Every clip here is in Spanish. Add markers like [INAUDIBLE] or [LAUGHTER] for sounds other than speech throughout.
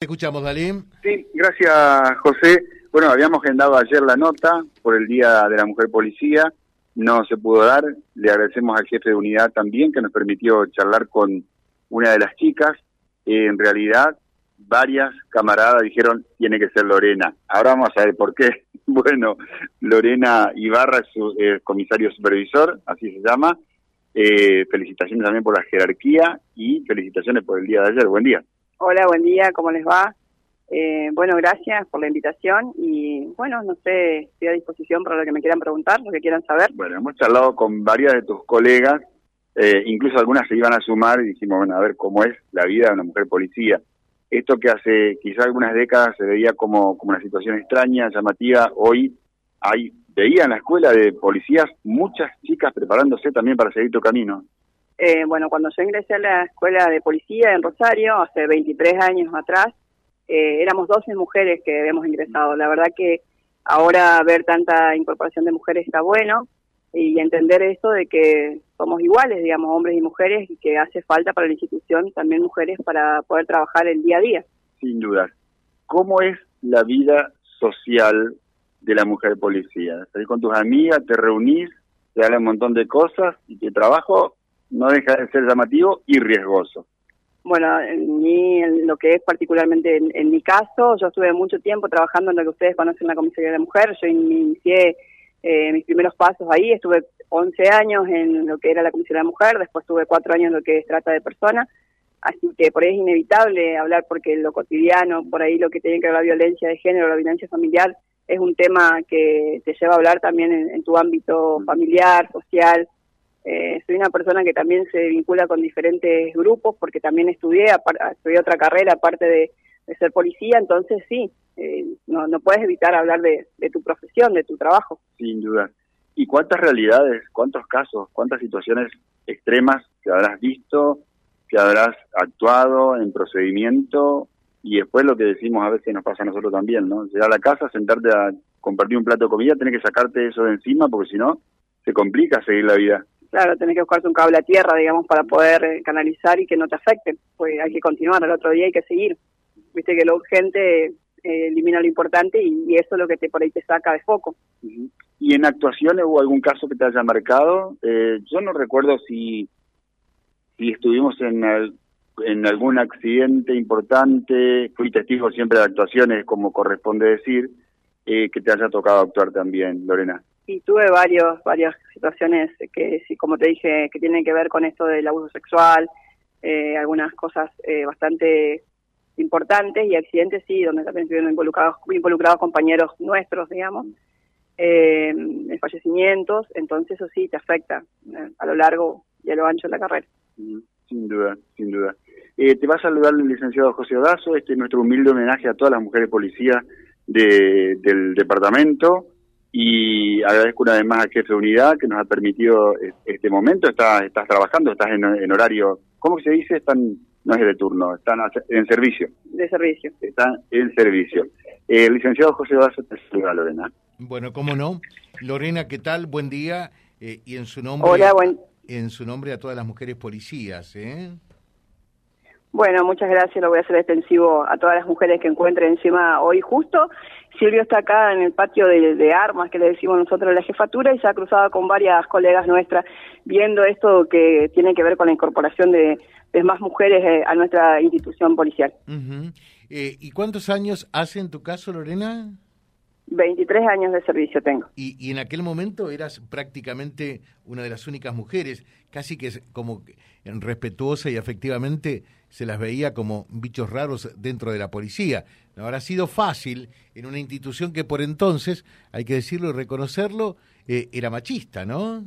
escuchamos, Dalí. Sí, gracias, José. Bueno, habíamos agendado ayer la nota por el Día de la Mujer Policía. No se pudo dar. Le agradecemos al jefe de unidad también que nos permitió charlar con una de las chicas. en realidad, varias camaradas dijeron tiene que ser Lorena. Ahora vamos a ver por qué. [LAUGHS] Bueno, Lorena Ibarra es su comisario supervisor, así se llama. Eh, felicitaciones también por la jerarquía y felicitaciones por el día de ayer. Buen día. Hola, buen día, ¿cómo les va? Eh, bueno, gracias por la invitación y bueno, no sé, estoy a disposición para lo que me quieran preguntar, lo que quieran saber. Bueno, hemos charlado con varias de tus colegas, eh, incluso algunas se iban a sumar y dijimos, bueno, a ver cómo es la vida de una mujer policía. Esto que hace quizás algunas décadas se veía como, como una situación extraña, llamativa, hoy hay, veía en la escuela de policías muchas chicas preparándose también para seguir tu camino. Eh, bueno, cuando yo ingresé a la escuela de policía en Rosario, hace 23 años atrás, eh, éramos 12 mujeres que habíamos ingresado. La verdad que ahora ver tanta incorporación de mujeres está bueno y entender eso de que somos iguales, digamos, hombres y mujeres, y que hace falta para la institución también mujeres para poder trabajar el día a día. Sin duda. ¿Cómo es la vida social de la mujer policía? Salís con tus amigas, te reunís, te hablan un montón de cosas y tu trabajo no deja de ser llamativo y riesgoso. Bueno, en, mí, en lo que es particularmente en, mi caso, yo estuve mucho tiempo trabajando en lo que ustedes conocen la Comisaría de la Mujer, yo inicié eh, mis primeros pasos ahí, estuve 11 años en lo que era la Comisaría de la Mujer, después tuve 4 años en lo que es trata de personas, así que por ahí es inevitable hablar porque lo cotidiano, por ahí lo que tiene que ver la violencia de género, la violencia familiar, es un tema que te lleva a hablar también en tu ámbito familiar, social, eh, soy una persona que también se vincula con diferentes grupos porque también estudié, estudié otra carrera aparte de, ser policía, entonces sí, eh, no, no puedes evitar hablar de, tu profesión, de tu trabajo. Sin duda. ¿Y cuántas realidades, cuántos casos, cuántas situaciones extremas que habrás visto, que habrás actuado en procedimiento y después lo que decimos a veces nos pasa a nosotros también, ¿no? Llegar a la casa, sentarte a compartir un plato de comida, tenés que sacarte eso de encima porque si no, se complica seguir la vida claro, tenés que buscarte un cable a tierra, digamos, para poder eh, canalizar y que no te afecte. Pues hay que continuar, al otro día hay que seguir. Viste que lo urgente eh, elimina lo importante y, eso es lo que te por ahí te saca de foco. ¿Y en actuaciones hubo algún caso que te haya marcado? Eh, yo no recuerdo si, si estuvimos en, en algún accidente importante, fui testigo siempre de actuaciones, como corresponde decir, que te haya tocado actuar también, Lorena. Y tuve varios, varias situaciones que, como te dije, que tienen que ver con esto del abuso sexual, eh, algunas cosas eh, bastante importantes y accidentes, sí, donde también estuvieron involucrados, involucrados compañeros nuestros, digamos, eh, fallecimientos, entonces eso sí te afecta eh, a lo largo y a lo ancho de la carrera. Sin duda, sin duda. te va a saludar el licenciado José Odazo, este es nuestro humilde homenaje a todas las mujeres policías de, del departamento y agradezco una vez más al jefe de unidad que nos ha permitido este momento. Estás, estás trabajando, estás en, horario, ¿cómo se dice? Están, no es de turno, están en servicio. De servicio. Están en servicio. el licenciado José Basso te saluda, Lorena. Bueno, cómo no. Lorena, ¿qué tal? Buen día. Eh, y en su nombre, Hola, buen... en su nombre a todas las mujeres policías, ¿eh? Bueno, muchas gracias. Lo voy a hacer extensivo a todas las mujeres que encuentren encima hoy justo. Silvio está acá en el patio de, armas que le decimos nosotros la jefatura y se ha cruzado con varias colegas nuestras viendo esto que tiene que ver con la incorporación de, más mujeres eh, a nuestra institución policial. Eh, ¿Y cuántos años hace en tu caso, Lorena? 23 años de servicio tengo. Y, y, en aquel momento eras prácticamente una de las únicas mujeres, casi que como respetuosa y efectivamente se las veía como bichos raros dentro de la policía. No habrá sido fácil en una institución que por entonces, hay que decirlo y reconocerlo, eh, era machista, ¿no?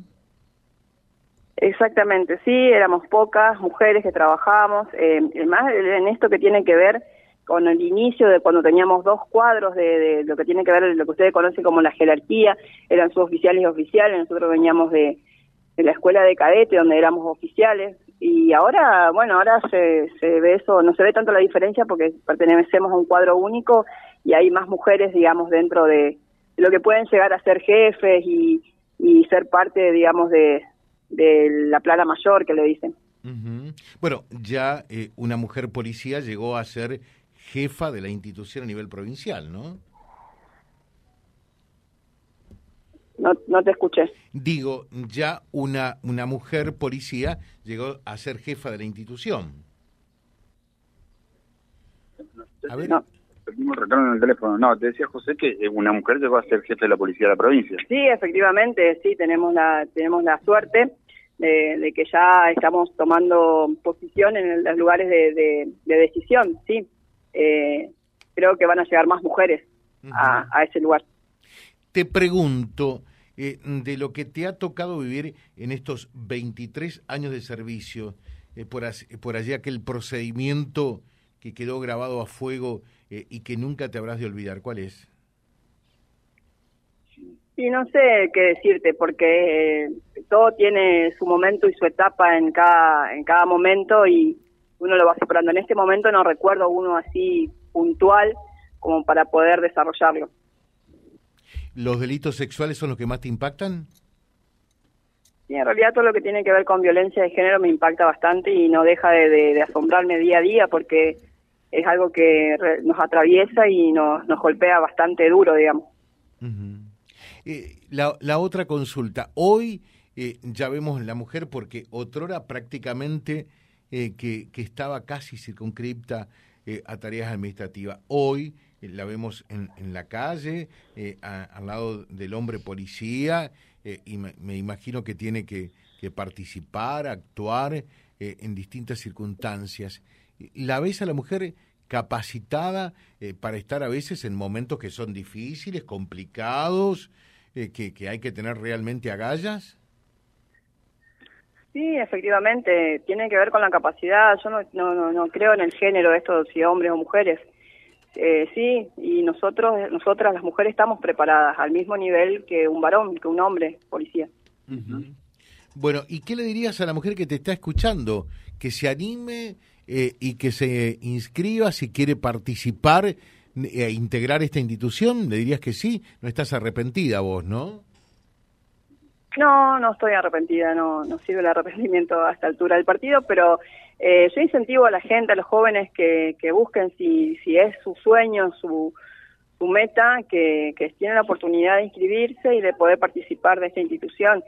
Exactamente, sí, éramos pocas mujeres que trabajábamos, eh, más en esto que tiene que ver con el inicio de cuando teníamos dos cuadros de, lo que tiene que ver lo que ustedes conocen como la jerarquía, eran suboficiales y oficiales, nosotros veníamos de, la escuela de cadete donde éramos oficiales y ahora, bueno, ahora se, se ve eso, no se ve tanto la diferencia porque pertenecemos a un cuadro único y hay más mujeres, digamos, dentro de, lo que pueden llegar a ser jefes y, y ser parte, digamos, de, de la plana mayor que le dicen. Bueno, ya eh, una mujer policía llegó a ser jefa de la institución a nivel provincial, ¿no? No, no te escuché. Digo, ya una, una mujer policía llegó a ser jefa de la institución. A ver. No. en el teléfono. No, te decía José que una mujer llegó a ser jefe de la policía de la provincia. Sí, efectivamente, sí, tenemos la, tenemos la suerte de, que ya estamos tomando posición en los lugares de, decisión, sí. Eh, creo que van a llegar más mujeres a, ese lugar. Te pregunto, eh, de lo que te ha tocado vivir en estos 23 años de servicio, eh, por, por allí aquel procedimiento que quedó grabado a fuego y que nunca te habrás de olvidar, ¿cuál es? Y no sé qué decirte, porque todo tiene su momento y su etapa en cada, en cada momento y uno lo va superando. En este momento no recuerdo uno así puntual como para poder desarrollarlo. ¿Los delitos sexuales son los que más te impactan? Sí, en realidad todo lo que tiene que ver con violencia de género me impacta bastante y no deja de, asombrarme día a día porque es algo que nos atraviesa y nos, nos golpea bastante duro, digamos. Eh, la, la, otra consulta, hoy eh, ya vemos la mujer porque otrora prácticamente eh, que, que, estaba casi circunscripta a tareas administrativas. Hoy la vemos en, en, la calle, al lado del hombre policía, y me, imagino que tiene que, que participar, actuar en distintas circunstancias. ¿La ves a la mujer capacitada para estar a veces en momentos que son difíciles, complicados, eh, que, hay que tener realmente agallas? Sí, efectivamente, tiene que ver con la capacidad. Yo no, no, no, creo en el género, esto si hombres o mujeres. Eh, sí, y nosotros, nosotras las mujeres estamos preparadas al mismo nivel que un varón, que un hombre policía. Bueno, ¿y qué le dirías a la mujer que te está escuchando? Que se anime eh, y que se inscriba si quiere participar a integrar esta institución? ¿Le dirías que sí? No estás arrepentida vos, ¿no? No, no estoy arrepentida, no, sirve el arrepentimiento a esta altura del partido, pero eh, yo incentivo a la gente, a los jóvenes que, que busquen si, si es su sueño, su, su meta, que, tienen la oportunidad de inscribirse y de poder participar de esta institución.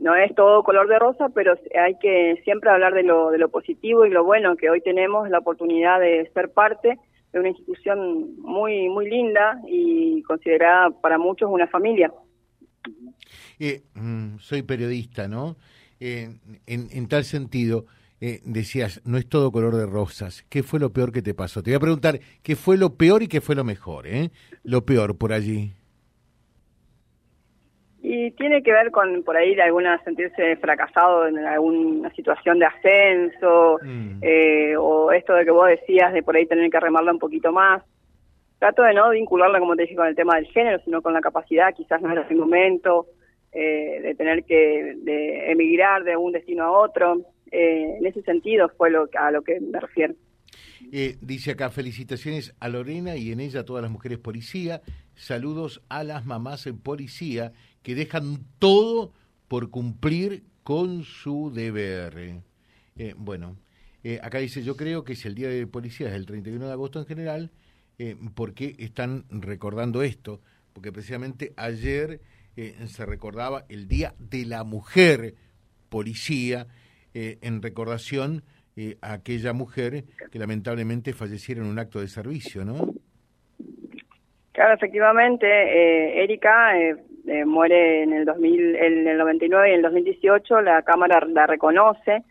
No es todo color de rosa, pero hay que siempre hablar de lo, de lo positivo y lo bueno que hoy tenemos la oportunidad de ser parte es una institución muy muy linda y considerada para muchos una familia. Eh, mm, soy periodista, ¿no? Eh, en, en, tal sentido, eh, decías, no es todo color de rosas. ¿Qué fue lo peor que te pasó? Te voy a preguntar, ¿qué fue lo peor y qué fue lo mejor? Eh? Lo peor por allí. Y tiene que ver con por ahí de alguna sentirse fracasado en alguna situación de ascenso, mm. eh, o esto de que vos decías de por ahí tener que remarla un poquito más. Trato de no vincularla, como te dije, con el tema del género, sino con la capacidad, quizás no era el momento, eh, de tener que de emigrar de un destino a otro. Eh, en ese sentido fue lo, a lo que me refiero. dice acá, felicitaciones a Lorena y en ella a todas las mujeres policía. Saludos a las mamás en policía que dejan todo por cumplir con su deber. Eh, bueno, eh, acá dice, yo creo que es el Día de Policía, es el 31 de agosto en general, eh, porque están recordando esto? Porque precisamente ayer se recordaba el Día de la Mujer Policía, en recordación a aquella mujer que lamentablemente falleciera en un acto de servicio, ¿no? Claro, efectivamente, Erika eh, muere en el 2000, en el 99 y en el 2018, la Cámara la reconoce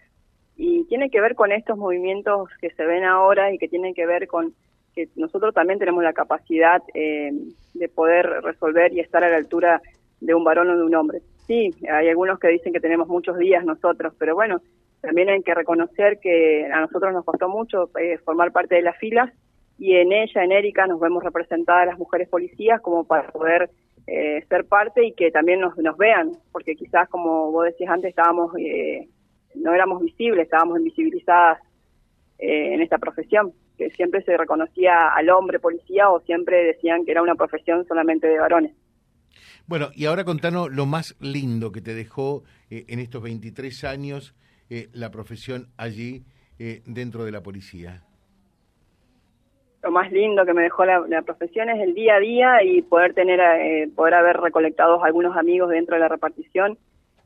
y tiene que ver con estos movimientos que se ven ahora y que tienen que ver con que nosotros también tenemos la capacidad eh, de poder resolver y estar a la altura de un varón o de un hombre. Sí, hay algunos que dicen que tenemos muchos días nosotros, pero bueno, también hay que reconocer que a nosotros nos costó mucho eh, formar parte de las filas y en ella, en Erika, nos vemos representadas las mujeres policías como para poder eh, ser parte y que también nos, nos vean, porque quizás, como vos decías antes, estábamos eh, no éramos visibles, estábamos invisibilizadas eh, en esta profesión, que siempre se reconocía al hombre policía o siempre decían que era una profesión solamente de varones. Bueno, y ahora contanos lo más lindo que te dejó en estos 23 años la profesión allí dentro de la policía lo más lindo que me dejó la, profesión es el día a día y poder tener, eh, poder haber recolectado algunos amigos dentro de la repartición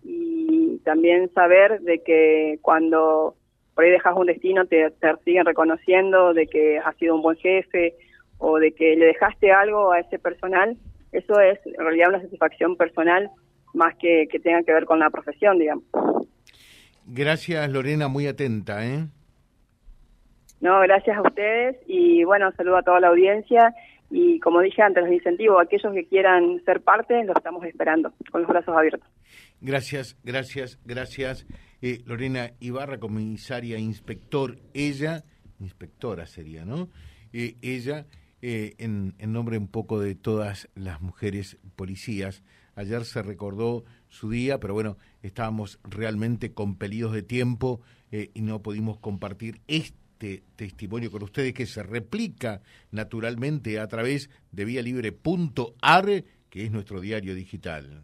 y también saber de que cuando por ahí dejas un destino te, te siguen reconociendo de que has sido un buen jefe o de que le dejaste algo a ese personal, eso es en realidad una satisfacción personal más que que tenga que ver con la profesión, digamos. Gracias Lorena, muy atenta, ¿eh? No, gracias a ustedes y bueno, saludo a toda la audiencia y como dije antes, los incentivo a aquellos que quieran ser parte, los estamos esperando con los brazos abiertos. Gracias, gracias, gracias. Eh, Lorena Ibarra, comisaria inspector, ella, inspectora sería, ¿no? Eh, ella, eh, en, en nombre un poco de todas las mujeres policías, ayer se recordó su día, pero bueno, estábamos realmente compelidos de tiempo y no pudimos compartir este este testimonio con ustedes que se replica naturalmente a través de vialibre.ar, que es nuestro diario digital